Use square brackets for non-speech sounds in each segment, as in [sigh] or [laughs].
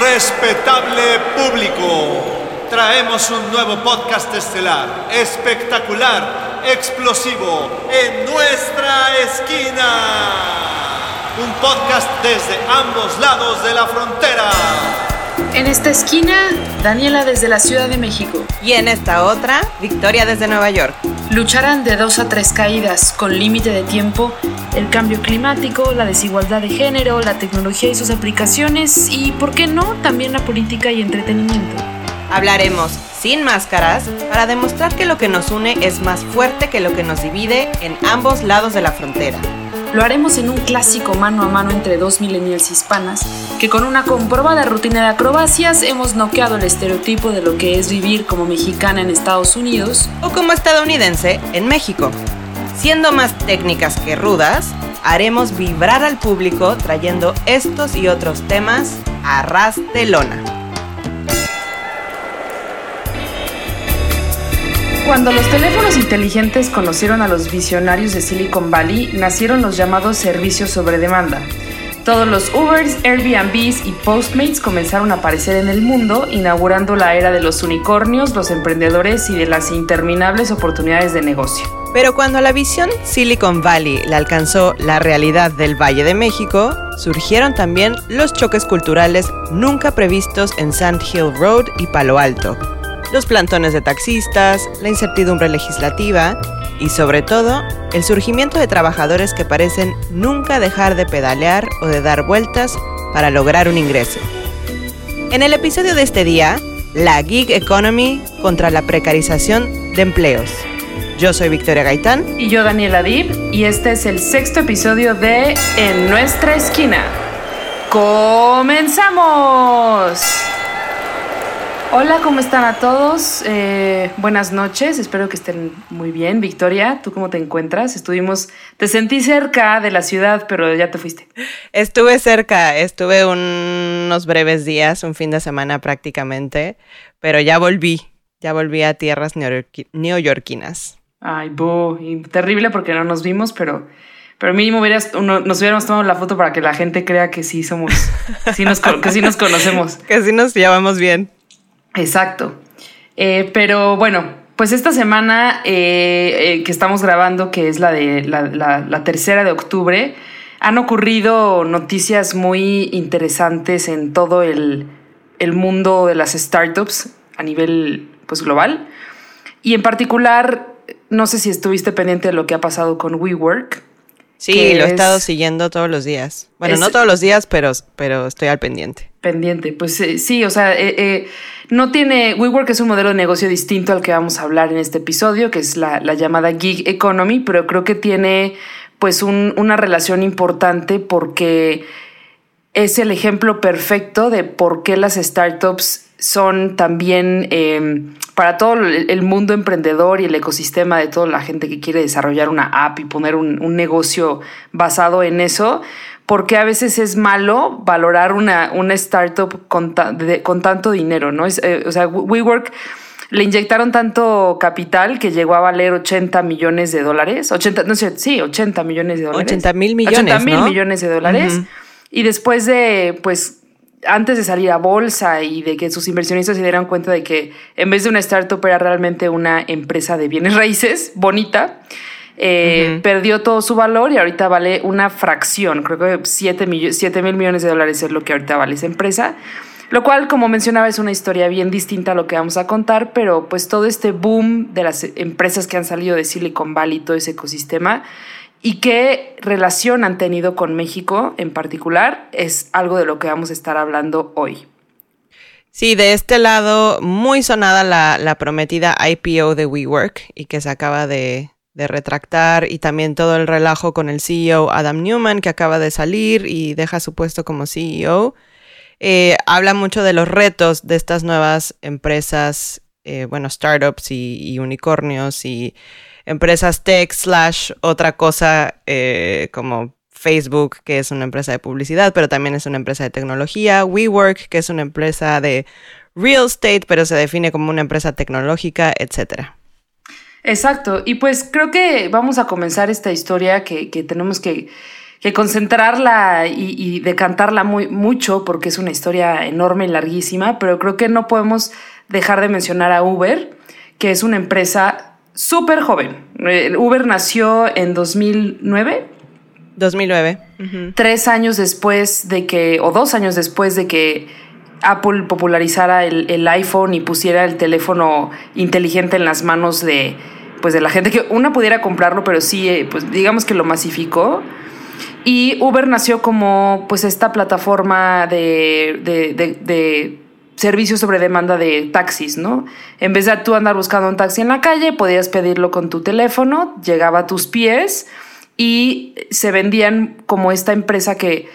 Respetable público, traemos un nuevo podcast estelar, espectacular, explosivo, en nuestra esquina. Un podcast desde ambos lados de la frontera. En esta esquina, Daniela desde la Ciudad de México. Y en esta otra, Victoria desde Nueva York. Lucharán de dos a tres caídas, con límite de tiempo, el cambio climático, la desigualdad de género, la tecnología y sus aplicaciones y, ¿por qué no?, también la política y entretenimiento. Hablaremos sin máscaras para demostrar que lo que nos une es más fuerte que lo que nos divide en ambos lados de la frontera. Lo haremos en un clásico mano a mano entre dos millennials hispanas, que con una comprobada rutina de acrobacias hemos noqueado el estereotipo de lo que es vivir como mexicana en Estados Unidos o como estadounidense en México. Siendo más técnicas que rudas, haremos vibrar al público trayendo estos y otros temas a ras de lona. Cuando los teléfonos inteligentes conocieron a los visionarios de Silicon Valley, nacieron los llamados servicios sobre demanda. Todos los Ubers, Airbnbs y Postmates comenzaron a aparecer en el mundo, inaugurando la era de los unicornios, los emprendedores y de las interminables oportunidades de negocio. Pero cuando la visión Silicon Valley le alcanzó la realidad del Valle de México, surgieron también los choques culturales nunca previstos en Sand Hill Road y Palo Alto, los plantones de taxistas, la incertidumbre legislativa y sobre todo el surgimiento de trabajadores que parecen nunca dejar de pedalear o de dar vueltas para lograr un ingreso. En el episodio de este día, la gig economy contra la precarización de empleos. Yo soy Victoria Gaitán. Y yo Daniela Dib. Y este es el sexto episodio de En nuestra esquina. ¡Comenzamos! Hola, ¿cómo están a todos? Eh, buenas noches, espero que estén muy bien. Victoria, ¿tú cómo te encuentras? Estuvimos, te sentí cerca de la ciudad, pero ya te fuiste. Estuve cerca, estuve unos breves días, un fin de semana prácticamente, pero ya volví, ya volví a tierras neoyorquinas. Ay, bo, terrible porque no nos vimos, pero, pero mínimo hubieras, nos hubiéramos tomado la foto para que la gente crea que sí somos, sí nos, que sí nos conocemos. [laughs] que sí nos llevamos bien. Exacto. Eh, pero bueno, pues esta semana eh, eh, que estamos grabando, que es la de la, tercera de octubre, han ocurrido noticias muy interesantes en todo el, mundo de las startups a nivel pues, global. Y en particular, no sé si estuviste pendiente de lo que ha pasado con WeWork. Sí, lo he estado siguiendo todos los días. Bueno, no todos los días, pero, pero estoy al pendiente. Pendiente, pues sí, o sea, no tiene, WeWork es un modelo de negocio distinto al que vamos a hablar en este episodio, que es la, llamada gig economy, pero creo que tiene pues una relación importante porque es el ejemplo perfecto de por qué las startups son también em, para todo el mundo emprendedor y el ecosistema de toda la gente que quiere desarrollar una app y poner un, un negocio basado en eso, porque a veces es malo valorar una, una startup con, con tanto dinero, ¿no? Es, eh, o sea, WeWork le inyectaron tanto capital que llegó a valer 80 millones de dólares. 80, no sé, sí, 80 millones de dólares. 80 mil millones. 80 mil millones de dólares. Y después de, pues, antes de salir a bolsa y de que sus inversionistas se dieran cuenta de que en vez de una startup era realmente una empresa de bienes raíces bonita, eh, perdió todo su valor y ahorita vale una fracción, creo que 7 mil millones de dólares es lo que ahorita vale esa empresa. Lo cual, como mencionaba, es una historia bien distinta a lo que vamos a contar, pero pues todo este boom de las empresas que han salido de Silicon Valley, todo ese ecosistema, y qué relación han tenido con México en particular, es algo de lo que vamos a estar hablando hoy. Sí, de este lado, muy sonada la, prometida IPO de WeWork y que se acaba de, retractar y también todo el relajo con el CEO Adam Newman que acaba de salir y deja su puesto como CEO. Eh, habla mucho de los retos de estas nuevas empresas, eh, bueno, startups y, unicornios y empresas tech slash otra cosa eh, como Facebook, que es una empresa de publicidad, pero también es una empresa de tecnología, WeWork, que es una empresa de real estate, pero se define como una empresa tecnológica, etcétera. Exacto, y pues creo que vamos a comenzar esta historia que, tenemos que, que concentrarla y, decantarla muy, mucho porque es una historia enorme y larguísima, pero creo que no podemos dejar de mencionar a Uber, que es una empresa súper joven. Eh, Uber nació en 2009. 2009. Tres años después de que, o dos años después de que Apple popularizara el, el iPhone y pusiera el teléfono inteligente en las manos de, pues de la gente que una pudiera comprarlo, pero sí, eh, pues digamos que lo masificó. Y Uber nació como pues esta plataforma de, de, servicios sobre demanda de taxis, ¿no? En vez de tú andar buscando un taxi en la calle, podías pedirlo con tu teléfono, llegaba a tus pies y se vendían como esta empresa que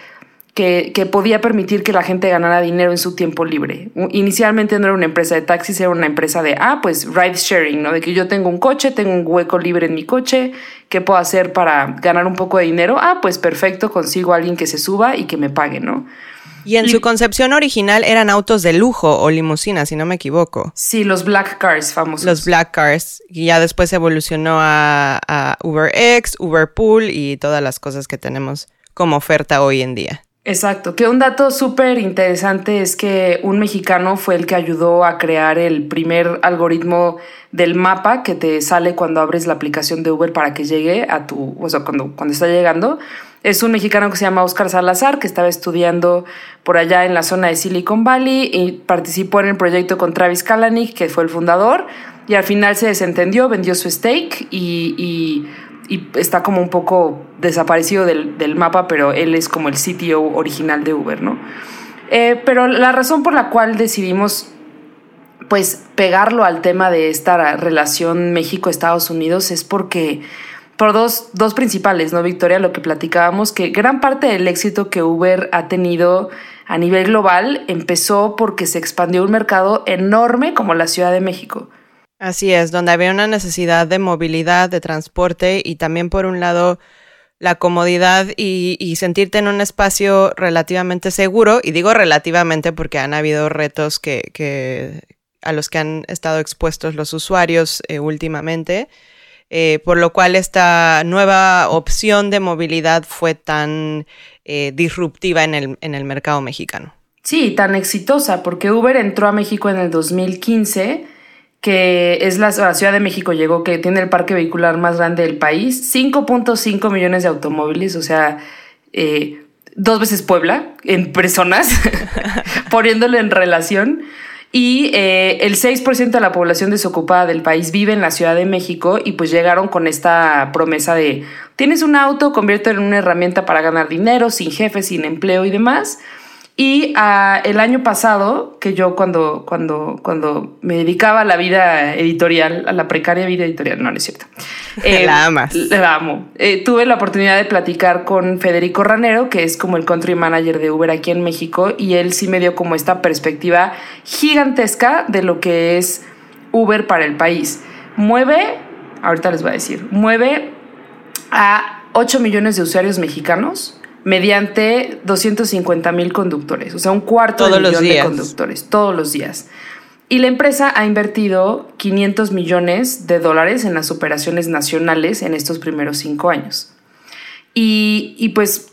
que, podía permitir que la gente ganara dinero en su tiempo libre. Inicialmente no era una empresa de taxis, era una empresa de, ah, pues ride sharing, ¿no? De que yo tengo un coche, tengo un hueco libre en mi coche, ¿qué puedo hacer para ganar un poco de dinero? Ah, pues perfecto, consigo a alguien que se suba y que me pague, ¿no? Y en su concepción original eran autos de lujo o limusinas, si no me equivoco. Sí, los black cars famosos. Los black cars. Y ya después evolucionó a, a UberX, Uberpool y todas las cosas que tenemos como oferta hoy en día. Exacto, que un dato súper interesante es que un mexicano fue el que ayudó a crear el primer algoritmo del mapa que te sale cuando abres la aplicación de Uber para que llegue a tu, o sea, cuando, cuando está llegando. Es un mexicano que se llama Oscar Salazar, que estaba estudiando por allá en la zona de Silicon Valley y participó en el proyecto con Travis Kalanick, que fue el fundador, y al final se desentendió, vendió su stake y, y está como un poco desaparecido del, mapa, pero él es como el sitio original de Uber, ¿no? Eh, pero la razón por la cual decidimos pues pegarlo al tema de esta relación México-Estados Unidos es porque por dos, dos principales, ¿no, Victoria? Lo que platicábamos, que gran parte del éxito que Uber ha tenido a nivel global empezó porque se expandió un mercado enorme como la Ciudad de México. Así es, donde había una necesidad de movilidad, de transporte y también por un lado la comodidad y, sentirte en un espacio relativamente seguro. Y digo relativamente porque han habido retos que, a los que han estado expuestos los usuarios eh, últimamente. Eh, por lo cual esta nueva opción de movilidad fue tan eh, disruptiva en el, en el mercado mexicano. Sí, tan exitosa, porque Uber entró a México en el 2015 que es la, Ciudad de México llegó, que tiene el parque vehicular más grande del país, 5.5 millones de automóviles, o sea, eh, dos veces Puebla en personas, [laughs] poniéndolo en relación. Y eh, el 6% de la población desocupada del país vive en la Ciudad de México y pues llegaron con esta promesa de, tienes un auto, conviértelo en una herramienta para ganar dinero, sin jefe, sin empleo y demás. Y uh, el año pasado, que yo cuando, cuando, cuando me dedicaba a la vida editorial, a la precaria vida editorial, no, no es cierto. [laughs] Eh, la amas. La amo. Eh, tuve la oportunidad de platicar con Federico Ranero, que es como el country manager de Uber aquí en México, y él sí me dio como esta perspectiva gigantesca de lo que es Uber para el país. Mueve, ahorita les voy a decir, mueve a 8 millones de usuarios mexicanos mediante 250 mil conductores, o sea, un cuarto de millón de conductores todos los días. Y la empresa ha invertido 500 millones de dólares en las operaciones nacionales en estos primeros cinco años. Y, y pues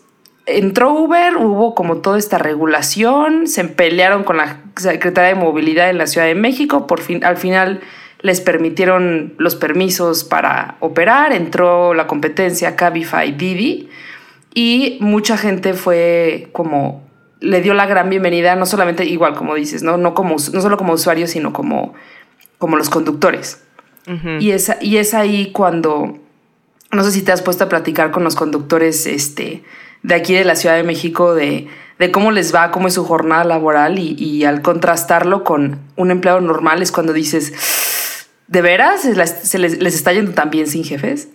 entró Uber, hubo como toda esta regulación, se pelearon con la Secretaría de Movilidad en la Ciudad de México, por fin, al final les permitieron los permisos para operar, entró la competencia Cabify Didi y mucha gente fue como le dio la gran bienvenida, no solamente igual como dices, no, no, como, no solo como usuarios, sino como, como los conductores. y, es, y es ahí cuando, no sé si te has puesto a platicar con los conductores este, de aquí de la Ciudad de México, de, de cómo les va, cómo es su jornada laboral y, al contrastarlo con un empleado normal es cuando dices, ¿de veras se les, les está yendo tan bien sin jefes?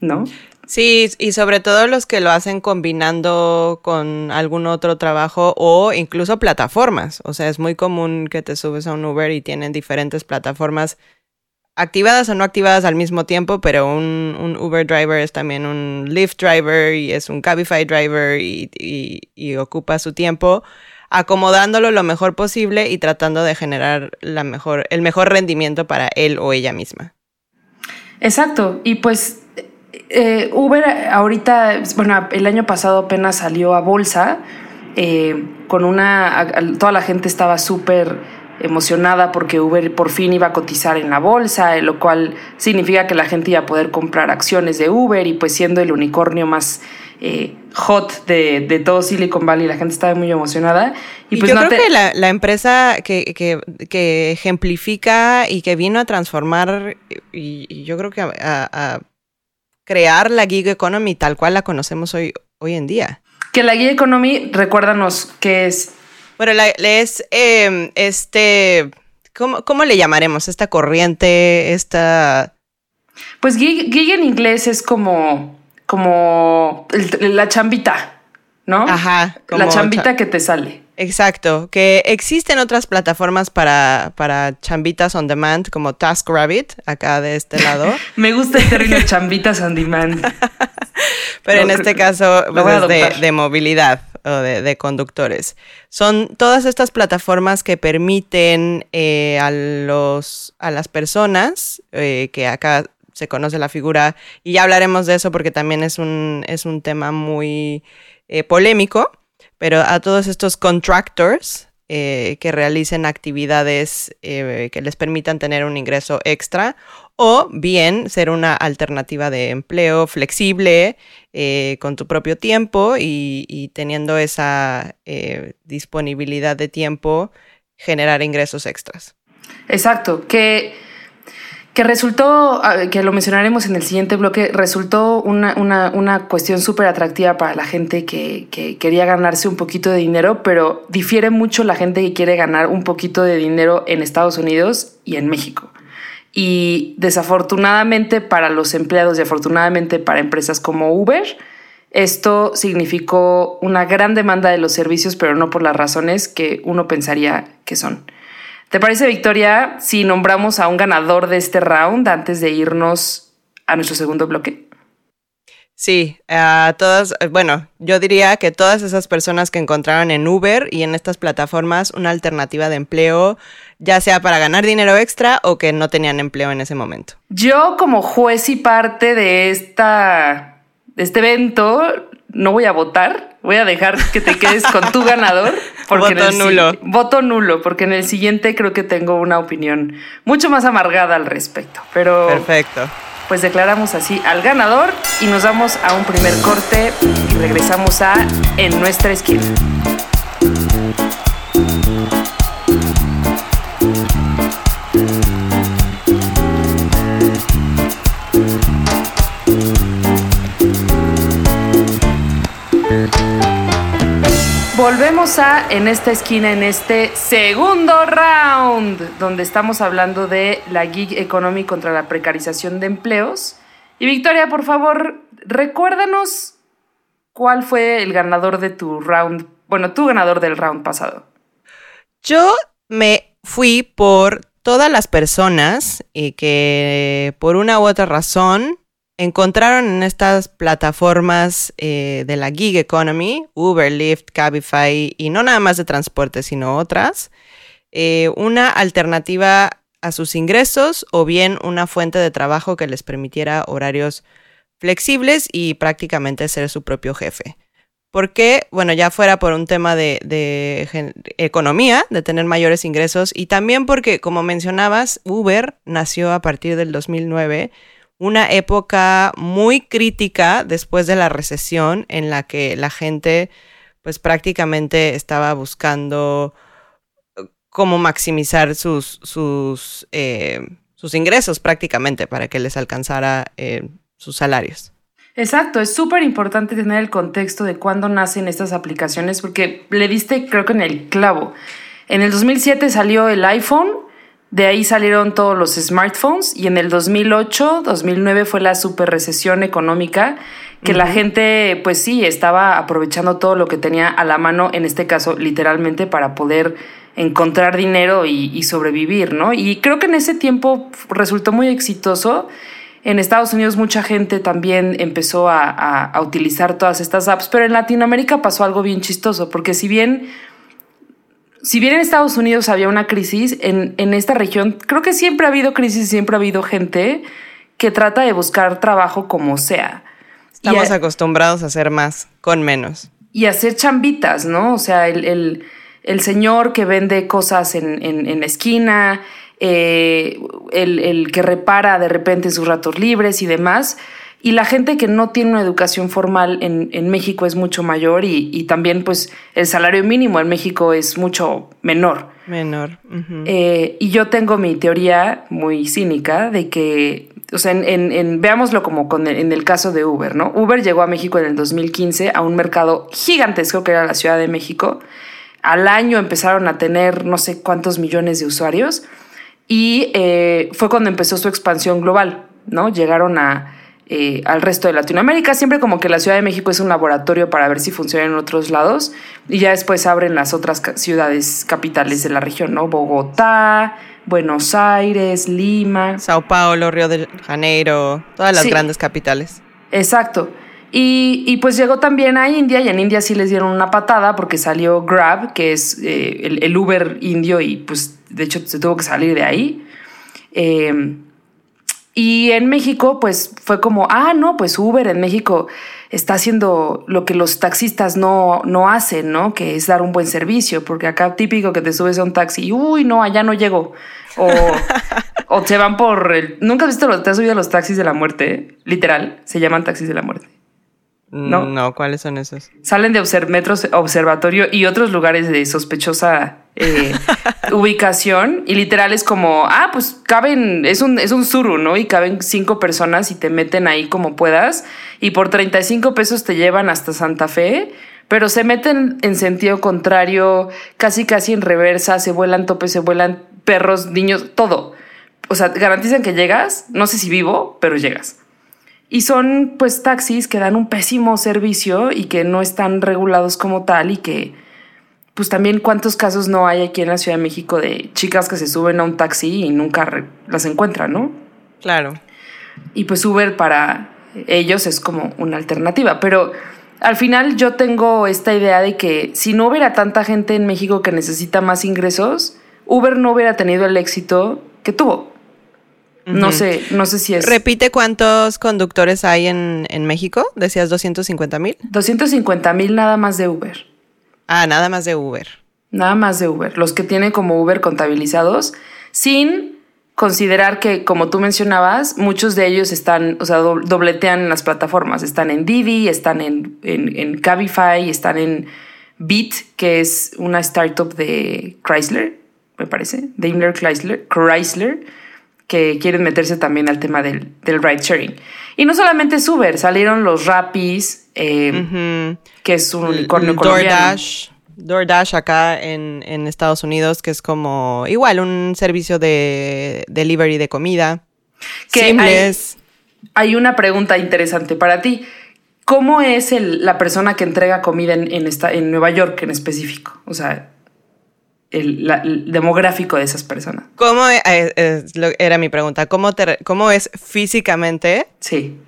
¿No? Sí, y sobre todo los que lo hacen combinando con algún otro trabajo o incluso plataformas. O sea, es muy común que te subes a un Uber y tienen diferentes plataformas activadas o no activadas al mismo tiempo, pero un, Uber driver es también un Lyft driver y es un Cabify driver y, y ocupa su tiempo acomodándolo lo mejor posible y tratando de generar la mejor, el mejor rendimiento para él o ella misma. Exacto, y pues eh, Uber ahorita, bueno, el año pasado apenas salió a bolsa eh, con una, toda la gente estaba súper emocionada porque Uber por fin iba a cotizar en la bolsa, lo cual significa que la gente iba a poder comprar acciones de Uber y pues siendo el unicornio más eh, hot de, todo Silicon Valley, la gente estaba muy emocionada. Y, pues yo creo que la, empresa que, ejemplifica y que vino a transformar, y, yo creo que a, crear la gig economy tal cual la conocemos hoy, hoy en día. Que la gig economy, recuérdanos qué es. Bueno, la, es em, este, ¿cómo, ¿cómo, le llamaremos? Esta corriente, esta... Pues gig, en inglés es como, como la chambita, ¿no? Ajá. la chambita que te sale. Exacto, que existen otras plataformas para, para chambitas on demand como TaskRabbit, acá de este lado. [laughs] Me gusta el término chambitas on demand. Pero en este caso pues, es de, movilidad o de, conductores. Son todas estas plataformas que permiten eh, a, los, a las personas, eh, que acá se conoce la figura, y ya hablaremos de eso porque también es un, es un tema muy eh, polémico, pero a todos estos contractors eh, que realicen actividades eh, que les permitan tener un ingreso extra o bien ser una alternativa de empleo flexible eh, con tu propio tiempo y teniendo esa disponibilidad de tiempo generar ingresos extras. Exacto, que que resultó, que lo mencionaremos en el siguiente bloque, resultó una, una, una cuestión súper atractiva para la gente que, que, quería ganarse un poquito de dinero, pero difiere mucho la gente que quiere ganar un poquito de dinero en Estados Unidos y en México. Y desafortunadamente para los empleados y afortunadamente para empresas como Uber, esto significó una gran demanda de los servicios, pero no por las razones que uno pensaría que son. ¿Te parece, Victoria, si nombramos a un ganador de este round antes de irnos a nuestro segundo bloque? Sí, a todas, bueno, yo diría que todas esas personas que encontraron en Uber y en estas plataformas una alternativa de empleo, ya sea para ganar dinero extra o que no tenían empleo en ese momento. Yo como juez y parte de esta de este evento no voy a votar, voy a dejar que te quedes con tu ganador. [laughs] voto nulo. Voto nulo, porque en el siguiente creo que tengo una opinión mucho más amargada al respecto. Pero. Perfecto. Pues declaramos así al ganador y nos vamos a un primer corte y regresamos a En nuestra esquina. Volvemos a en esta esquina, en este segundo round, donde estamos hablando de la gig economy contra la precarización de empleos. Y Victoria, por favor, recuérdanos cuál fue el ganador de tu round, bueno, tu ganador del round pasado. Yo me fui por todas las personas y que por una u otra razón encontraron en estas plataformas eh, de la gig economy, Uber, Lyft, Cabify y no nada más de transporte, sino otras, eh, una alternativa a sus ingresos o bien una fuente de trabajo que les permitiera horarios flexibles y prácticamente ser su propio jefe. Porque, bueno, ya fuera por un tema de, de economía, de tener mayores ingresos, y también porque, como mencionabas, Uber nació a partir del 2009 una época muy crítica después de la recesión en la que la gente pues prácticamente estaba buscando eh, cómo maximizar sus, sus, eh, sus ingresos prácticamente para que les alcanzara eh, sus salarios. Exacto, es súper importante tener el contexto de cuándo nacen estas aplicaciones porque le diste creo que en el clavo. En el 2007 salió el iPhone de ahí salieron todos los smartphones y en el 2008, 2009 fue la super recesión económica que la gente pues sí estaba aprovechando todo lo que tenía a la mano, en este caso literalmente para poder encontrar dinero y, sobrevivir, ¿no? Y creo que en ese tiempo resultó muy exitoso. En Estados Unidos mucha gente también empezó a, a utilizar todas estas apps, pero en Latinoamérica pasó algo bien chistoso, porque si bien si bien en Estados Unidos había una crisis, en, esta región creo que siempre ha habido crisis, siempre ha habido gente que trata de buscar trabajo como sea. Estamos acostumbrados a hacer más con menos. Y hacer chambitas, ¿no? O sea, el, señor que vende cosas en, en, la esquina, eh, el, que repara de repente sus ratos libres y demás. Y la gente que no tiene una educación formal en, México es mucho mayor y, también pues el salario mínimo en México es mucho menor. Menor. Eh, y yo tengo mi teoría muy cínica de que, o sea, en, veámoslo como con en el caso de Uber, ¿no? Uber llegó a México en el 2015 a un mercado gigantesco que era la Ciudad de México. Al año empezaron a tener no sé cuántos millones de usuarios y eh, fue cuando empezó su expansión global, ¿no? Llegaron a eh, al resto de Latinoamérica. Siempre como que la Ciudad de México es un laboratorio para ver si funciona en otros lados y ya después abren las otras ciudades capitales de la región, ¿no? Bogotá, Buenos Aires, Lima. Sao Paulo, Río de Janeiro, todas las grandes capitales. Exacto. Y, pues llegó también a India y en India sí les dieron una patada porque salió Grab, que es eh, el, Uber indio y pues de hecho se tuvo que salir de ahí. Eh, y en México, pues fue como, ah, no, pues Uber en México está haciendo lo que los taxistas no, no hacen, ¿no? Que es dar un buen servicio, porque acá típico que te subes a un taxi y, uy, no, allá no llego. O, o se van por el... ¿Nunca has visto, te has subido a los taxis de la muerte? Literal, se llaman taxis de la muerte. ¿No? No, ¿cuáles son esos? Salen de metros observatorio y otros lugares de sospechosa eh, ubicación y literal es como, ah, pues caben, es un, es un suru, ¿no? Y caben cinco personas y te meten ahí como puedas y por 35 pesos te llevan hasta Santa Fe, pero se meten en sentido contrario, casi casi en reversa, se vuelan topes, se vuelan perros, niños, todo. O sea, garantizan que llegas, no sé si vivo, pero llegas. Y son pues taxis que dan un pésimo servicio y que no están regulados como tal y que pues también cuántos casos no hay aquí en la Ciudad de México de chicas que se suben a un taxi y nunca las encuentran, ¿no? Claro. Y pues Uber para ellos es como una alternativa, pero al final yo tengo esta idea de que si no hubiera tanta gente en México que necesita más ingresos, Uber no hubiera tenido el éxito que tuvo. No sé, no sé si es. Repite cuántos conductores hay en, en México. Decías 250 mil. 250 mil nada más de Uber. Ah, nada más de Uber. Nada más de Uber. Los que tienen como Uber contabilizados, sin considerar que, como tú mencionabas, muchos de ellos están, o sea, dobletean en las plataformas. Están en Didi, están en, en, Cabify, están en Beat, que es una startup de Chrysler, me parece, Daimler Chrysler, Chrysler que quieren meterse también al tema del, del ride sharing. Y no solamente es Uber, salieron los Rapis, eh, que es un unicornio DoorDash. DoorDash acá en, Estados Unidos, que es como igual un servicio de delivery de comida. Que hay, hay, una pregunta interesante para ti. ¿Cómo es el, la persona que entrega comida en, en, esta, en Nueva York en específico? O sea, el, demográfico de esas personas. ¿Cómo e, eh, era mi pregunta? ¿Cómo, ¿Cómo es físicamente? Sí.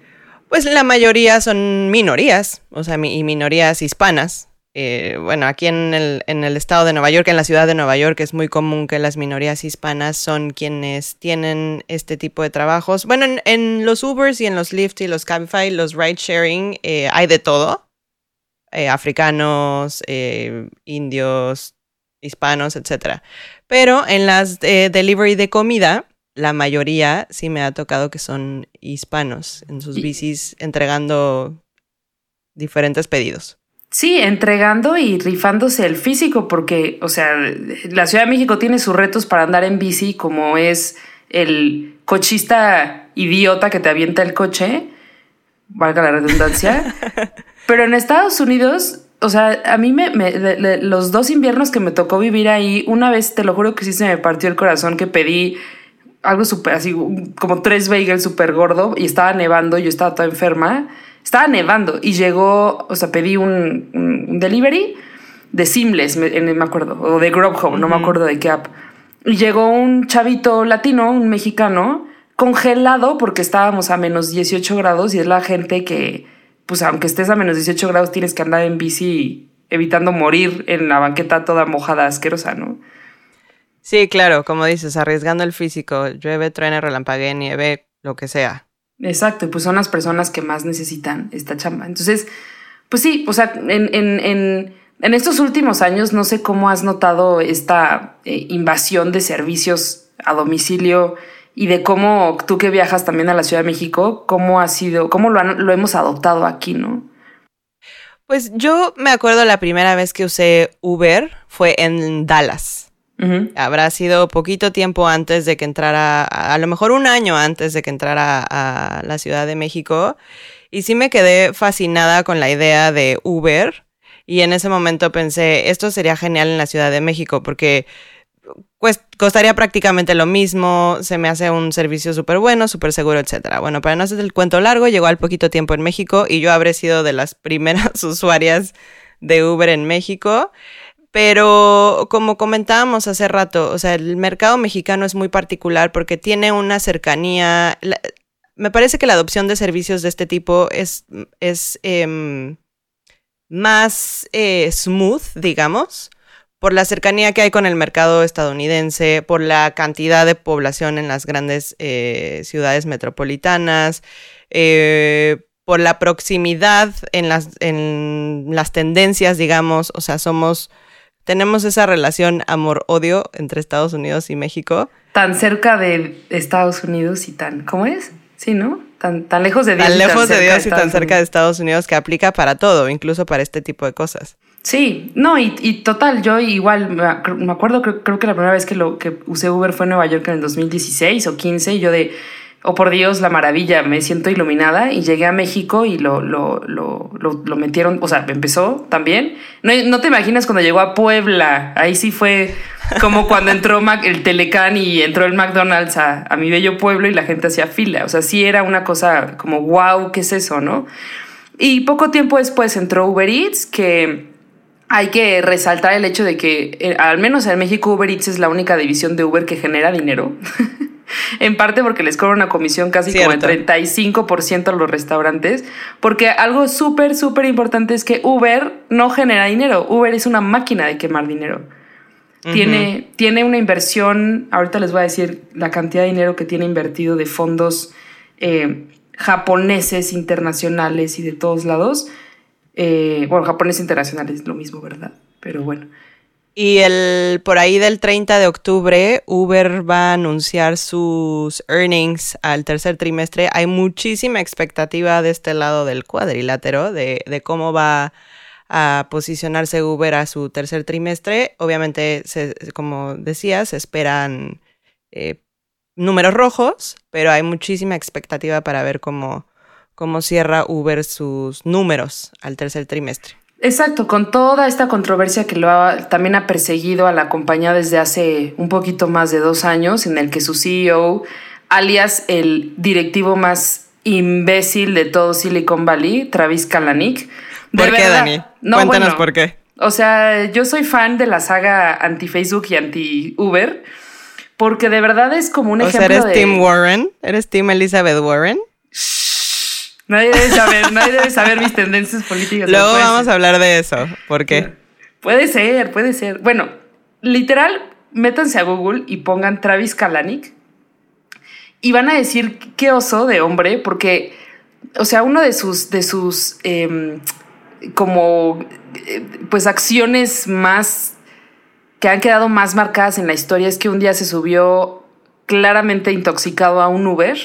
Pues la mayoría son minorías, o sea, y minorías hispanas. Eh, bueno, aquí en el, estado de Nueva York, en la ciudad de Nueva York, es muy común que las minorías hispanas son quienes tienen este tipo de trabajos. Bueno, en, los Ubers y en los Lyft y los Cabify, los ride sharing, eh, hay de todo. africanos, indios, hispanos, etc. Pero en las eh, delivery de comida, la mayoría sí me ha tocado que son hispanos en sus bicis entregando diferentes pedidos. Sí, entregando y rifándose el físico, porque, o sea, la Ciudad de México tiene sus retos para andar en bici, como es el cochista idiota que te avienta el coche, valga la redundancia. [laughs] Pero en Estados Unidos o sea, a mí me, los dos inviernos que me tocó vivir ahí, una vez te lo juro que sí se me partió el corazón que pedí algo súper así, como tres bagels súper gordo y estaba nevando, yo estaba toda enferma, estaba nevando y llegó, o sea, pedí un, delivery de Seamless, me, me, acuerdo, o de Grubhub, no me acuerdo de qué app. Y llegó un chavito latino, un mexicano, congelado porque estábamos a menos 18 grados y es la gente que pues aunque estés a menos 18 grados, tienes que andar en bici evitando morir en la banqueta toda mojada, asquerosa, ¿no? Sí, claro, como dices, arriesgando el físico, llueve, truene, relampague, nieve, lo que sea. Exacto, y pues son las personas que más necesitan esta chamba. Entonces, pues sí, o sea, en, en, en, en estos últimos años no sé cómo has notado esta eh, invasión de servicios a domicilio y de cómo tú que viajas también a la Ciudad de México, cómo ha sido, cómo lo, lo hemos adoptado aquí, ¿no? Pues yo me acuerdo la primera vez que usé Uber fue en Dallas. Habrá sido poquito tiempo antes de que entrara, a, lo mejor un año antes de que entrara a la Ciudad de México. Y sí me quedé fascinada con la idea de Uber. Y en ese momento pensé, esto sería genial en la Ciudad de México porque pues costaría prácticamente lo mismo, se me hace un servicio súper bueno, súper seguro, etcétera. Bueno, para no hacer el cuento largo, llegó al poquito tiempo en México y yo habré sido de las [laughs] primeras usuarias de Uber en México. Pero como comentábamos hace rato, o sea, el mercado mexicano es muy particular porque tiene una cercanía. me parece que la adopción de servicios de este tipo es, es em, más eh, smooth, digamos, por la cercanía que hay con el mercado estadounidense, por la cantidad de población en las grandes eh, ciudades metropolitanas, eh, por la proximidad en las, en las tendencias, digamos, o sea, somos tenemos esa relación amor-odio entre Estados Unidos y México. Tan cerca de Estados Unidos y tan, ¿cómo es? Sí, ¿no? Tan, tan lejos de Dios. Tan lejos de Dios y tan cerca de Estados Unidos que aplica para todo, incluso para este tipo de cosas. Sí, no, y, y total, yo igual me acuerdo, creo, creo, que la primera vez que lo que usé Uber fue en Nueva York en el 2016 o 15, y yo de, oh por Dios, la maravilla, me siento iluminada y llegué a México y lo, lo, lo, metieron, o sea, empezó también. No, te imaginas cuando llegó a Puebla, ahí sí fue como cuando entró el Telecán y entró el McDonald's a, a mi bello pueblo y la gente hacía fila, o sea, sí era una cosa como, wow, ¿qué es eso, no? Y poco tiempo después entró Uber Eats, que hay que resaltar el hecho de que, eh, al menos en México, Uber Eats es la única división de Uber que genera dinero. [laughs] en parte porque les cobra una comisión casi como el 35% a los restaurantes, porque algo súper, súper importante es que Uber no genera dinero, Uber es una máquina de quemar dinero. tiene, tiene una inversión, ahorita les voy a decir la cantidad de dinero que tiene invertido de fondos eh, japoneses, internacionales y de todos lados. Eh, bueno, japoneses internacionales es lo mismo, ¿verdad? Pero bueno. Y el, por ahí del 30 de octubre, Uber va a anunciar sus earnings al tercer trimestre. Hay muchísima expectativa de este lado del cuadrilátero de, de cómo va a posicionarse Uber a su tercer trimestre. Obviamente, como decías, se esperan eh, números rojos, pero hay muchísima expectativa para ver cómo, cómo cierra Uber sus números al tercer trimestre. Exacto, con toda esta controversia que lo ha, también ha perseguido a la compañía desde hace un poquito más de dos años, en el que su CEO, alias el directivo más imbécil de todo Silicon Valley, Travis Kalanick. ¿Por qué, Dani? Cuéntanos por qué. O sea, yo soy fan de la saga anti-Facebook y anti-Uber, porque de verdad es como un o ejemplo sea, ¿eres Tim Warren? ¿Eres Tim Elizabeth Warren? Nadie debe saber, nadie debe saber mis tendencias políticas. Luego vamos a hablar de eso. ¿Por qué? Puede ser, puede ser. Bueno, literal, métanse a Google y pongan Travis Kalanick y van a decir qué oso de hombre, porque, o sea, uno de sus, de sus, em, como, eh, pues, acciones más que han quedado más marcadas en la historia es que un día se subió claramente intoxicado a un Uber,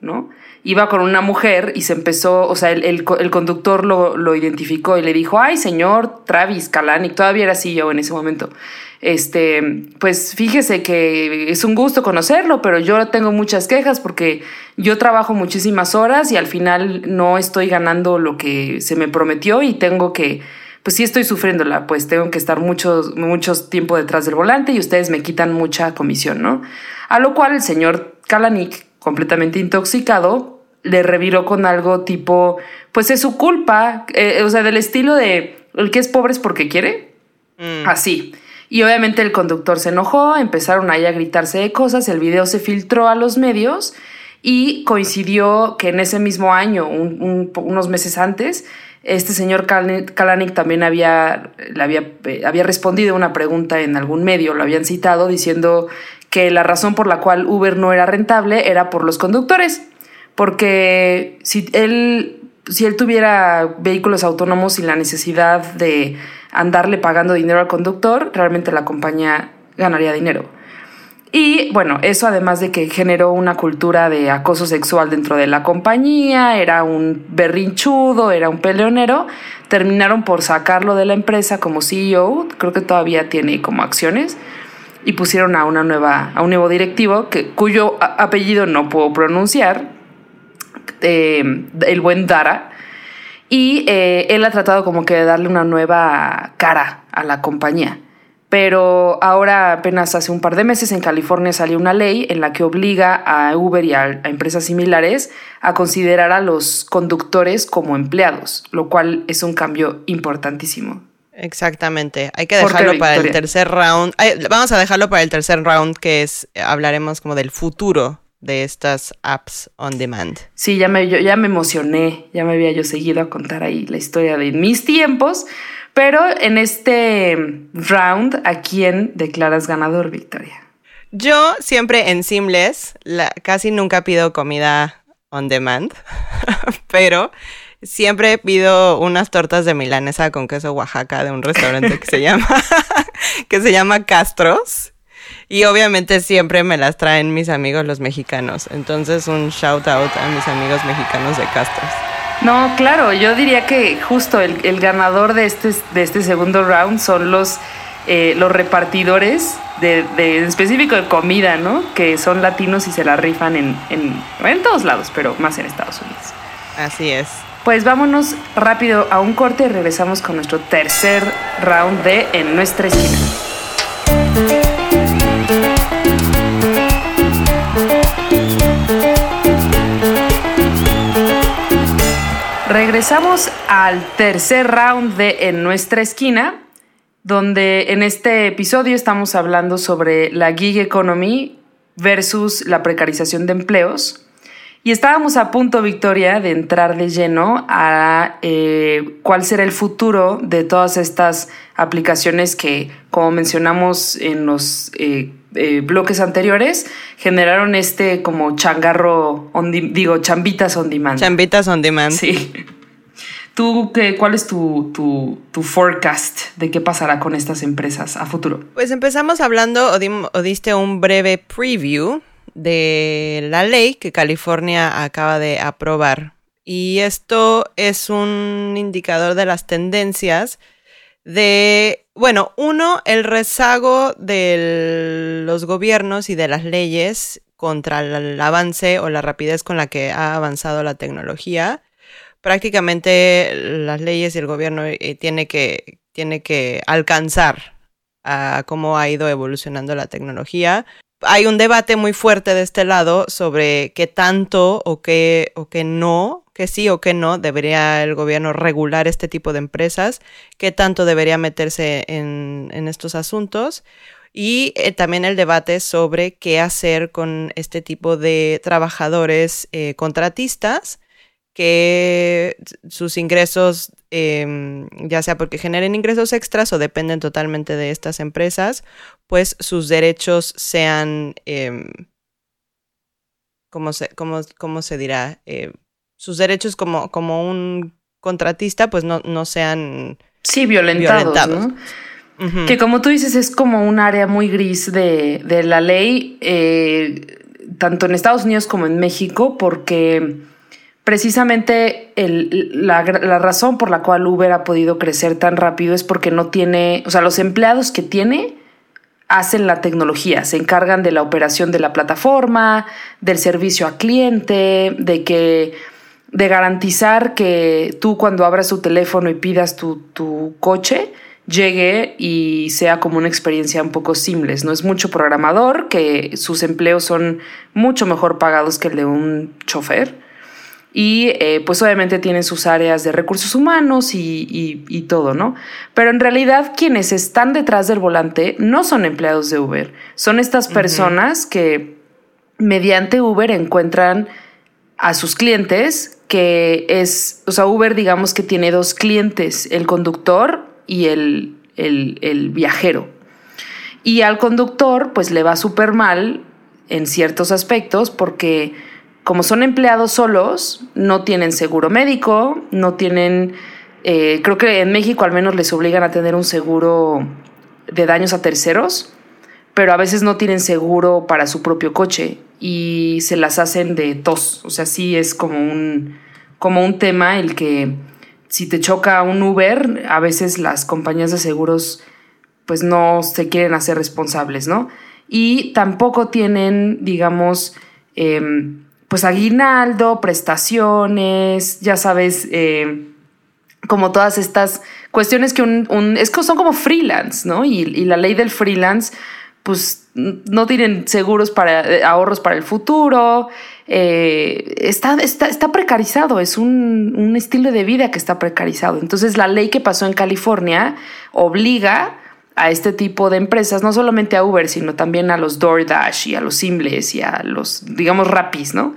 ¿no? Iba con una mujer y se empezó, o sea, el, el, conductor lo, lo, identificó y le dijo, ay, señor Travis Kalanick, todavía era así yo en ese momento. Este, pues fíjese que es un gusto conocerlo, pero yo tengo muchas quejas porque yo trabajo muchísimas horas y al final no estoy ganando lo que se me prometió y tengo que, pues sí estoy sufriéndola, pues tengo que estar mucho, mucho tiempo detrás del volante y ustedes me quitan mucha comisión, ¿no? A lo cual el señor Kalanick, completamente intoxicado, le reviró con algo tipo, pues es su culpa, eh, o sea, del estilo de, el que es pobre es porque quiere, mm. así. Y obviamente el conductor se enojó, empezaron ahí a gritarse de cosas, el video se filtró a los medios y coincidió que en ese mismo año, unos meses antes, este señor Kalanick también había, le había, eh, había respondido una pregunta en algún medio, lo habían citado diciendo que la razón por la cual Uber no era rentable era por los conductores porque si él, si él tuviera vehículos autónomos sin la necesidad de andarle pagando dinero al conductor, realmente la compañía ganaría dinero. Y bueno, eso además de que generó una cultura de acoso sexual dentro de la compañía, era un berrinchudo, era un peleonero, terminaron por sacarlo de la empresa como CEO, creo que todavía tiene como acciones, y pusieron a una nueva, a un nuevo directivo cuyo apellido no puedo pronunciar, eh, el buen Dara, y eh, él ha tratado como que de darle una nueva cara a la compañía. Pero ahora apenas hace un par de meses en California salió una ley en la que obliga a Uber y a, empresas similares a considerar a los conductores como empleados, lo cual es un cambio importantísimo. Exactamente. Hay que dejarlo para el tercer round. vamos a dejarlo para el tercer round, que es hablaremos como del futuro de estas apps on demand. Sí, ya me, ya me emocioné, ya me había yo seguido a contar ahí la historia de mis tiempos, pero en este round, ¿a quién declaras ganador, Victoria? Yo siempre en Seamless, casi nunca pido comida on demand, [laughs] pero siempre pido unas tortas de milanesa con queso Oaxaca de un restaurante que se [laughs] llama que se llama Castros. Y obviamente siempre me las traen mis amigos los mexicanos. Entonces un shout out a mis amigos mexicanos de Castros. No, claro, yo diría que justo el, ganador de este, de este segundo round son los, eh, los repartidores de, en específico de comida, ¿no? Que son latinos y se la rifan en, en, en todos lados, pero más en Estados Unidos. Así es. Pues vámonos rápido a un corte y regresamos con nuestro tercer round de En nuestra esquina. Regresamos al tercer round de En nuestra esquina, donde en este episodio estamos hablando sobre la gig economy versus la precarización de empleos. Y estábamos a punto, Victoria, de entrar de lleno a eh, cuál será el futuro de todas estas aplicaciones que, como mencionamos en los eh, eh, bloques anteriores, generaron este como changarro, digo, chambitas on demand. Chambitas on demand. Sí. ¿Tú qué, cuál es tu, tu, forecast de qué pasará con estas empresas a futuro? Pues empezamos hablando o, diste un breve preview de la ley que California acaba de aprobar. Y esto es un indicador de las tendencias de, bueno, uno, el rezago de los gobiernos y de las leyes contra el avance o la rapidez con la que ha avanzado la tecnología prácticamente las leyes y el gobierno eh, tiene, que, tiene que alcanzar a cómo ha ido evolucionando la tecnología. Hay un debate muy fuerte de este lado sobre qué tanto o qué, o qué no, que sí o qué no debería el gobierno regular este tipo de empresas, qué tanto debería meterse en, estos asuntos. Y eh, también el debate sobre qué hacer con este tipo de trabajadores eh, contratistas que sus ingresos, em, ya sea porque generen ingresos extras o dependen totalmente de estas empresas, pues sus derechos sean, eh, ¿cómo, se, cómo, se dirá? Eh, sus derechos como, como un contratista, pues no, no sean... Sí, violentados. Que como tú dices, es como un área muy gris de, de la ley, eh, tanto en Estados Unidos como en México, porque precisamente la, razón por la cual Uber ha podido crecer tan rápido es porque no tiene, o sea, los empleados que tiene hacen la tecnología, se encargan de la operación de la plataforma, del servicio a cliente, de que de garantizar que tú cuando abras tu teléfono y pidas tu, tu coche, llegue y sea como una experiencia un poco simples. No es mucho programador, que sus empleos son mucho mejor pagados que el de un chofer y eh, pues obviamente tienen sus áreas de recursos humanos y, todo, ¿no? Pero en realidad quienes están detrás del volante no son empleados de Uber, son estas personas que mediante Uber encuentran a sus clientes, que es, o sea, Uber digamos que tiene dos clientes, el conductor y el, el, el viajero. Y al conductor pues le va súper mal en ciertos aspectos porque como son empleados solos, no tienen seguro médico, no tienen, eh, creo que en México al menos les obligan a tener un seguro de daños a terceros, pero a veces no tienen seguro para su propio coche y se las hacen de tos. O sea, sí es como un, como un tema el que si te choca un Uber, a veces las compañías de seguros pues no se quieren hacer responsables, ¿no? Y tampoco tienen, digamos, em, pues aguinaldo, prestaciones, ya sabes, em, como todas estas cuestiones que un, es que son como freelance, ¿no? Y, y, la ley del freelance, pues no tienen seguros para eh, ahorros para el futuro, eh, está, está, está, precarizado, es un, un, estilo de vida que está precarizado. Entonces la ley que pasó en California obliga a este tipo de empresas, no solamente a Uber, sino también a los DoorDash y a los Simbles y a los, digamos, Rapis, ¿no?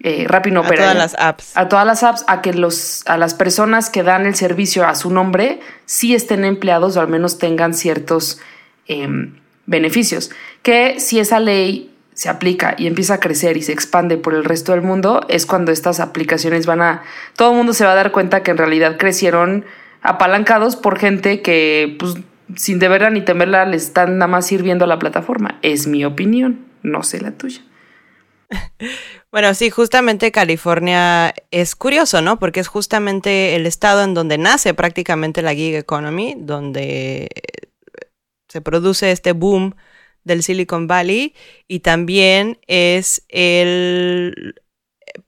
Eh, Rappi no A todas las apps. A todas las apps, a que los, a las personas que dan el servicio a su nombre sí estén empleados o al menos tengan ciertos em, beneficios. Que si esa ley se aplica y empieza a crecer y se expande por el resto del mundo, es cuando estas aplicaciones van a... Todo el mundo se va a dar cuenta que en realidad crecieron apalancados por gente que, pues, sin deberla ni temerla, le están nada más sirviendo a la plataforma. Es mi opinión, no sé la tuya. [laughs] Bueno, sí, justamente California es curioso, ¿no? Porque es justamente el estado en donde nace prácticamente la gig economy, donde se produce este boom del Silicon Valley y también es el,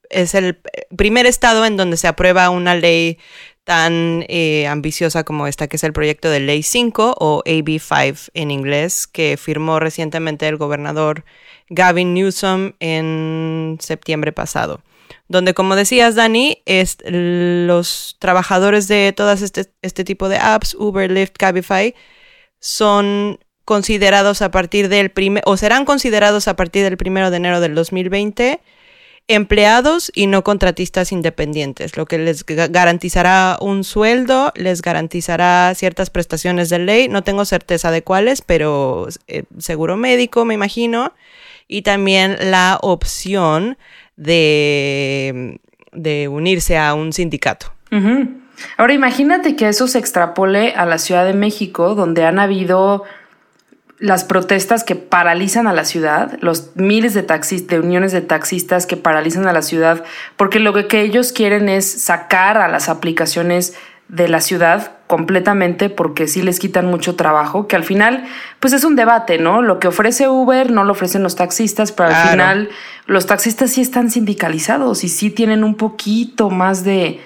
es el primer estado en donde se aprueba una ley tan eh, ambiciosa como esta, que es el proyecto de Ley 5 o AB5 en inglés, que firmó recientemente el gobernador Gavin Newsom en septiembre pasado. Donde, como decías, Dani, es los trabajadores de todas este, este tipo de apps, Uber, Lyft, Cabify, son considerados a partir del primer, o serán considerados a partir del primero de enero del 2020 empleados y no contratistas independientes, lo que les garantizará un sueldo, les garantizará ciertas prestaciones de ley, no tengo certeza de cuáles, pero eh, seguro médico, me imagino, y también la opción de, de unirse a un sindicato. Ahora imagínate que eso se extrapole a la Ciudad de México, donde han habido las protestas que paralizan a la ciudad, los miles de taxis, de uniones de taxistas que paralizan a la ciudad, porque lo que ellos quieren es sacar a las aplicaciones de la ciudad completamente porque sí les quitan mucho trabajo, que al final pues es un debate, ¿no? Lo que ofrece Uber no lo ofrecen los taxistas, pero al final los taxistas sí están sindicalizados y sí tienen un poquito más de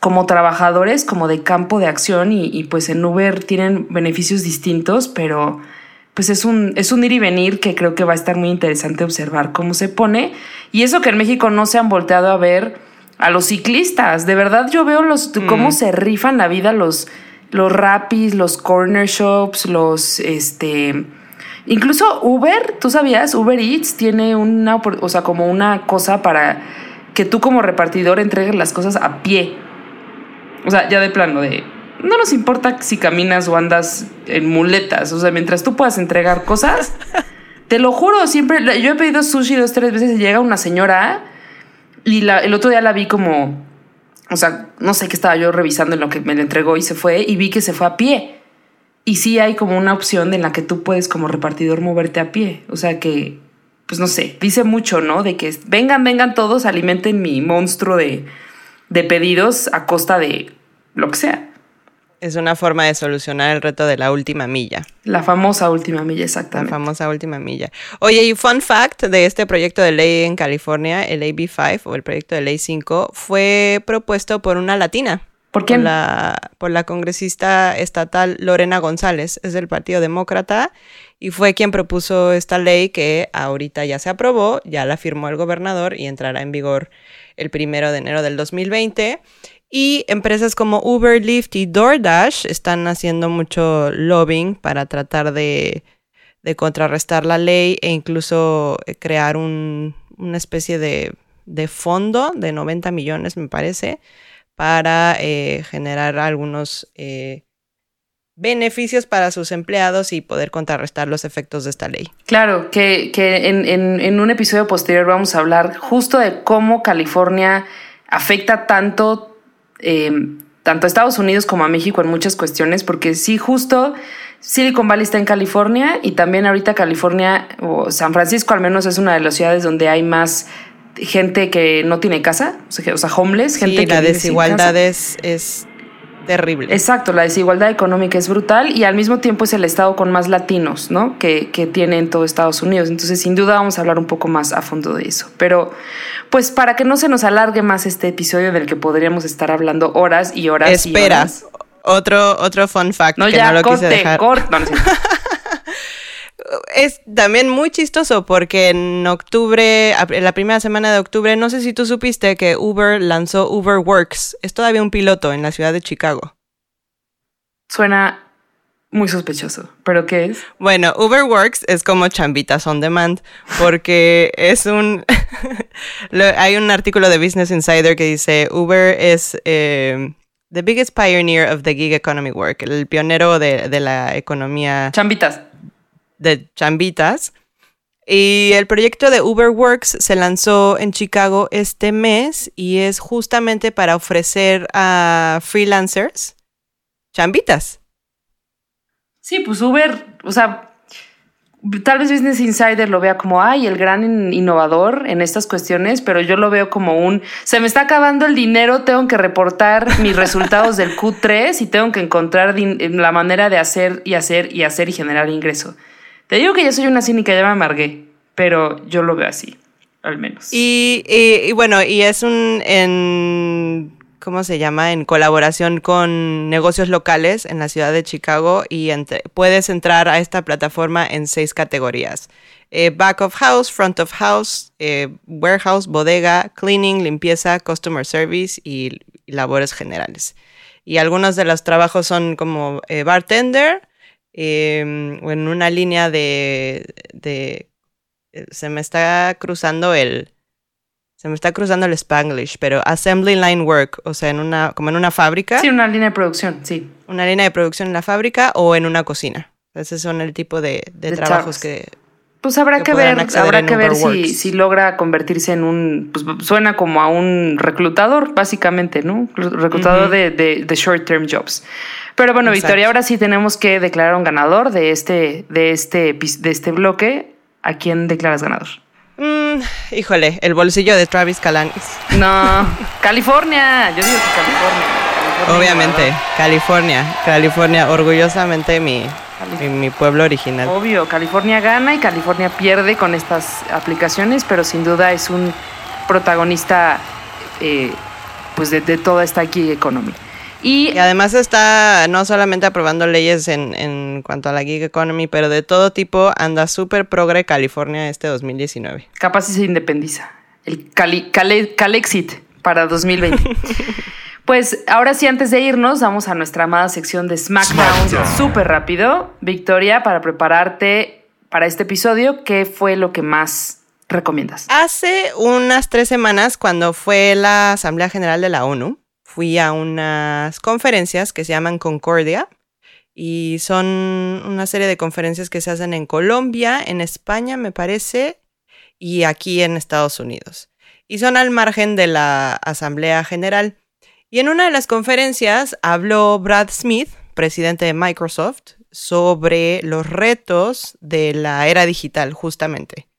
como trabajadores, como de campo de acción y, y pues en Uber tienen beneficios distintos, pero pues es un, es un ir y venir que creo que va a estar muy interesante observar cómo se pone. Y eso que en México no se han volteado a ver a los ciclistas. De verdad, yo veo los, cómo mm. se rifan la vida los, los rapis, los corner shops, los este. Incluso Uber, tú sabías, Uber Eats tiene una, o sea, como una cosa para que tú como repartidor entregues las cosas a pie. O sea, ya de plano de no nos importa si caminas o andas en muletas. O sea, mientras tú puedas entregar cosas, [laughs] te lo juro, siempre. Yo he pedido sushi dos, tres veces y llega una señora y la, el otro día la vi como. O sea, no sé qué estaba yo revisando en lo que me le entregó y se fue y vi que se fue a pie. Y sí hay como una opción en la que tú puedes como repartidor moverte a pie. O sea que, pues no sé, dice mucho, ¿no? De que vengan, vengan todos, alimenten mi monstruo de, de pedidos a costa de lo que sea. Es una forma de solucionar el reto de la última milla. La famosa última milla, exactamente. La famosa última milla. Oye, y fun fact de este proyecto de ley en California, el AB5 o el proyecto de ley 5, fue propuesto por una latina. ¿Por quién? Por la, por la congresista estatal Lorena González, es del Partido Demócrata, y fue quien propuso esta ley que ahorita ya se aprobó, ya la firmó el gobernador y entrará en vigor el primero de enero del 2020. Y empresas como Uber, Lyft y DoorDash están haciendo mucho lobbying para tratar de, contrarrestar la ley e incluso eh, crear una especie de, fondo de 90 millones, me parece, para eh, generar algunos eh, beneficios para sus empleados y poder contrarrestar los efectos de esta ley. Claro, que, que en, en, un episodio posterior vamos a hablar justo de cómo California afecta tanto, eh, tanto a Estados Unidos como a México en muchas cuestiones, porque sí, justo Silicon Valley está en California y también ahorita California o San Francisco al menos es una de las ciudades donde hay más gente que no tiene casa, o sea, homeless, gente sí, que la desigualdad es, es terrible. Exacto, la desigualdad económica es brutal y al mismo tiempo es el estado con más latinos, ¿no? Que, que tiene en todo Estados Unidos. Entonces, sin duda vamos a hablar un poco más a fondo de eso. Pero, pues, para que no se nos alargue más este episodio del que podríamos estar hablando horas y horas. Espera, Otro, otro fun fact que no lo quise dejar. [laughs] es también muy chistoso porque en octubre, en la primera semana de octubre, no sé si tú supiste que Uber lanzó Uber Works. Es todavía un piloto en la ciudad de Chicago. Suena muy sospechoso, pero ¿qué es? Bueno, Uber Works es como chambitas on demand porque es un... [laughs] hay un artículo de Business Insider que dice Uber es... Eh, the biggest pioneer of the gig economy work, el pionero de, de la economía... Chambitas de chambitas. Y el proyecto de Uber Works se lanzó en Chicago este mes y es justamente para ofrecer a freelancers chambitas. Sí, pues Uber, o sea, tal vez Business Insider lo vea como, ay, el gran innovador en estas cuestiones, pero yo lo veo como un, se me está acabando el dinero, tengo que reportar mis resultados del Q3 y tengo que encontrar la manera de hacer y hacer y hacer y generar ingreso. Te digo que yo soy una cínica, ya me amargué, pero yo lo veo así, al menos. Y, bueno, y es un en ¿cómo se llama? En colaboración con negocios locales en la ciudad de Chicago y puedes entrar a esta plataforma en seis categorías. Eh, back of house, front of house, eh, warehouse, bodega, cleaning, limpieza, customer service y, labores generales. Y algunos de los trabajos son como eh, bartender, Em, en una línea de, de, eh, se me está cruzando el se me está cruzando el spanglish, pero assembly line work, o sea, en una como en una fábrica. Sí, una línea de producción, sí. Una línea de producción en la fábrica o en una cocina. Esos son el tipo de, de, trabajos que pues habrá que, ver, habrá que ver si, si, logra convertirse en un, pues suena como a un reclutador, básicamente, ¿no? Reclutador de, de, short term jobs. Pero bueno, Victoria, ahora sí tenemos que declarar un ganador de este, de este, de este bloque. ¿A quién declaras ganador? Mm, híjole, el bolsillo de Travis Calanis. No, California. Yo digo que California. Obviamente, California. California, orgullosamente mi, mi, pueblo original. Obvio, California gana y California pierde con estas aplicaciones, pero sin duda es un protagonista eh, pues de, de toda esta gig economy. Y, además está no solamente aprobando leyes en, en cuanto a la gig economy, pero de todo tipo anda súper progre California este 2019. Capaz si se independiza. El Cali, Calexit para 2020. [laughs] pues ahora sí, antes de irnos, vamos a nuestra amada sección de SmackDown. Súper rápido. Victoria, para prepararte para este episodio, ¿qué fue lo que más recomiendas? Hace unas tres semanas, cuando fue la Asamblea General de la ONU, fui a unas conferencias que se llaman Concordia y son una serie de conferencias que se hacen en Colombia, en España me parece, y aquí en Estados Unidos. Y son al margen de la Asamblea General. Y en una de las conferencias habló Brad Smith, presidente de Microsoft, sobre los retos de la era digital, justamente.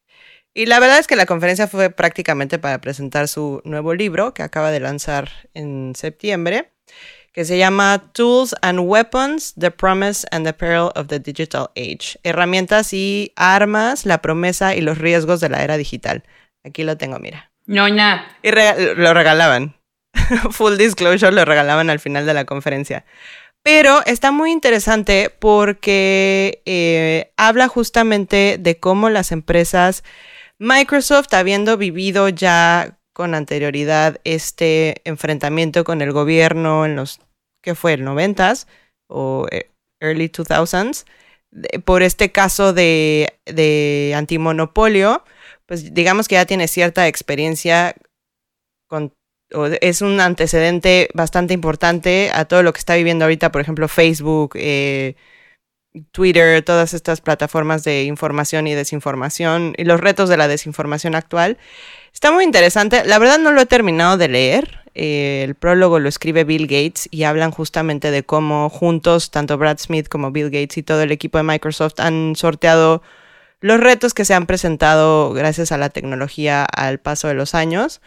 Y la verdad es que la conferencia fue prácticamente para presentar su nuevo libro que acaba de lanzar en septiembre, que se llama Tools and Weapons, The Promise and the Peril of the Digital Age. Herramientas y armas, la promesa y los riesgos de la era digital. Aquí lo tengo, mira. Ñoña. Y lo regalaban. [laughs] Full disclosure, lo regalaban al final de la conferencia. Pero está muy interesante porque eh, habla justamente de cómo las empresas Microsoft, habiendo vivido ya con anterioridad este enfrentamiento con el gobierno en los, ¿qué fue? ¿El 90s o eh, early 2000s? Por este caso de, de antimonopolio, pues digamos que ya tiene cierta experiencia con es un antecedente bastante importante a todo lo que está viviendo ahorita, por ejemplo, Facebook, eh, Twitter, todas estas plataformas de información y desinformación y los retos de la desinformación actual. Está muy interesante. La verdad no lo he terminado de leer. Eh, el prólogo lo escribe Bill Gates y hablan justamente de cómo juntos, tanto Brad Smith como Bill Gates y todo el equipo de Microsoft han sorteado los retos que se han presentado gracias a la tecnología al paso de los años.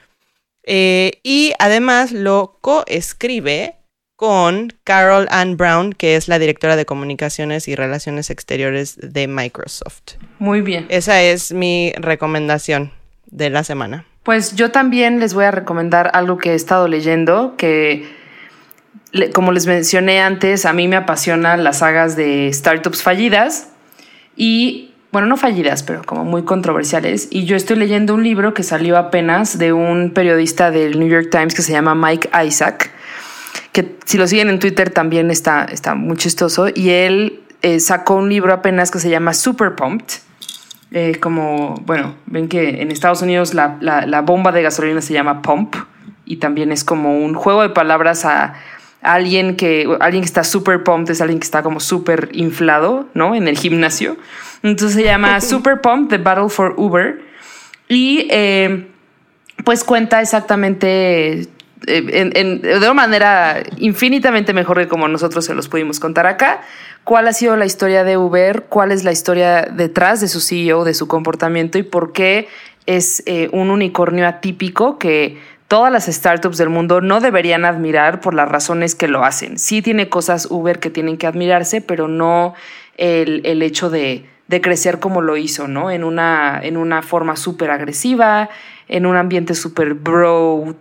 Eh, y además lo coescribe con Carol Ann Brown, que es la directora de comunicaciones y relaciones exteriores de Microsoft. Muy bien. Esa es mi recomendación de la semana. Pues yo también les voy a recomendar algo que he estado leyendo, que como les mencioné antes, a mí me apasionan las sagas de startups fallidas y bueno, no fallidas, pero como muy controversiales. Y yo estoy leyendo un libro que salió apenas de un periodista del New York Times que se llama Mike Isaac, que si lo siguen en Twitter también está, está muy chistoso. Y él eh, sacó un libro apenas que se llama Super Pumped. Eh, como, bueno, ven que en Estados Unidos la, la, bomba de gasolina se llama pump y también es como un juego de palabras a, alguien que alguien que está super pumped es alguien que está como súper inflado, ¿no? En el gimnasio. Entonces se llama [laughs] Super Pump, The Battle for Uber. Y eh, pues cuenta exactamente eh, de una manera infinitamente mejor que como nosotros se los pudimos contar acá, cuál ha sido la historia de Uber, cuál es la historia detrás de su CEO, de su comportamiento y por qué es eh, un unicornio atípico que todas las startups del mundo no deberían admirar por las razones que lo hacen. Sí tiene cosas Uber que tienen que admirarse, pero no el hecho de de crecer como lo hizo, ¿no? En una, en una forma súper agresiva, en un ambiente súper bro,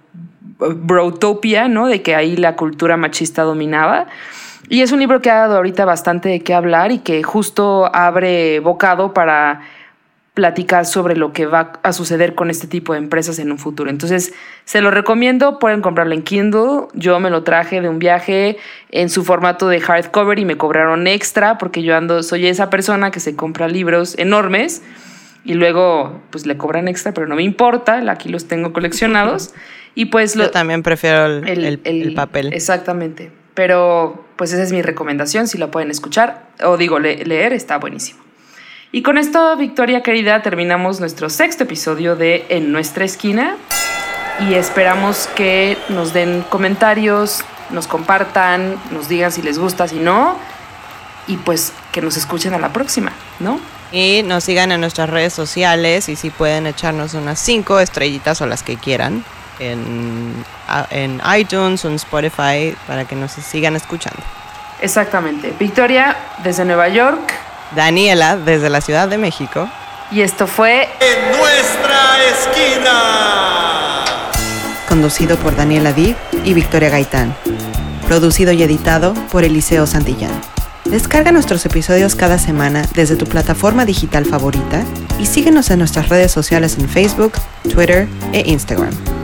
brotopia, ¿no? De que ahí la cultura machista dominaba. Y es un libro que ha dado ahorita bastante de qué hablar y que justo abre bocado para platicar sobre lo que va a suceder con este tipo de empresas en un futuro. Entonces, se lo recomiendo, pueden comprarlo en Kindle. Yo me lo traje de un viaje en su formato de hardcover y me cobraron extra porque yo ando, soy esa persona que se compra libros enormes y luego pues le cobran extra, pero no me importa, aquí los tengo coleccionados. Y pues lo, Yo también prefiero el, el, papel. Exactamente. Pero pues esa es mi recomendación, si lo pueden escuchar o digo leer, está buenísimo. Y con esto, Victoria querida, terminamos nuestro sexto episodio de En nuestra esquina y esperamos que nos den comentarios, nos compartan, nos digan si les gusta, si no, y pues que nos escuchen a la próxima, ¿no? Y nos sigan en nuestras redes sociales y si pueden echarnos unas cinco estrellitas o las que quieran en, en iTunes o en Spotify para que nos sigan escuchando. Exactamente. Victoria, desde Nueva York. Daniela desde la Ciudad de México. Y esto fue En nuestra esquina. Conducido por Daniela Div y Victoria Gaitán. Producido y editado por Eliseo Santillán. Descarga nuestros episodios cada semana desde tu plataforma digital favorita y síguenos en nuestras redes sociales en Facebook, Twitter e Instagram.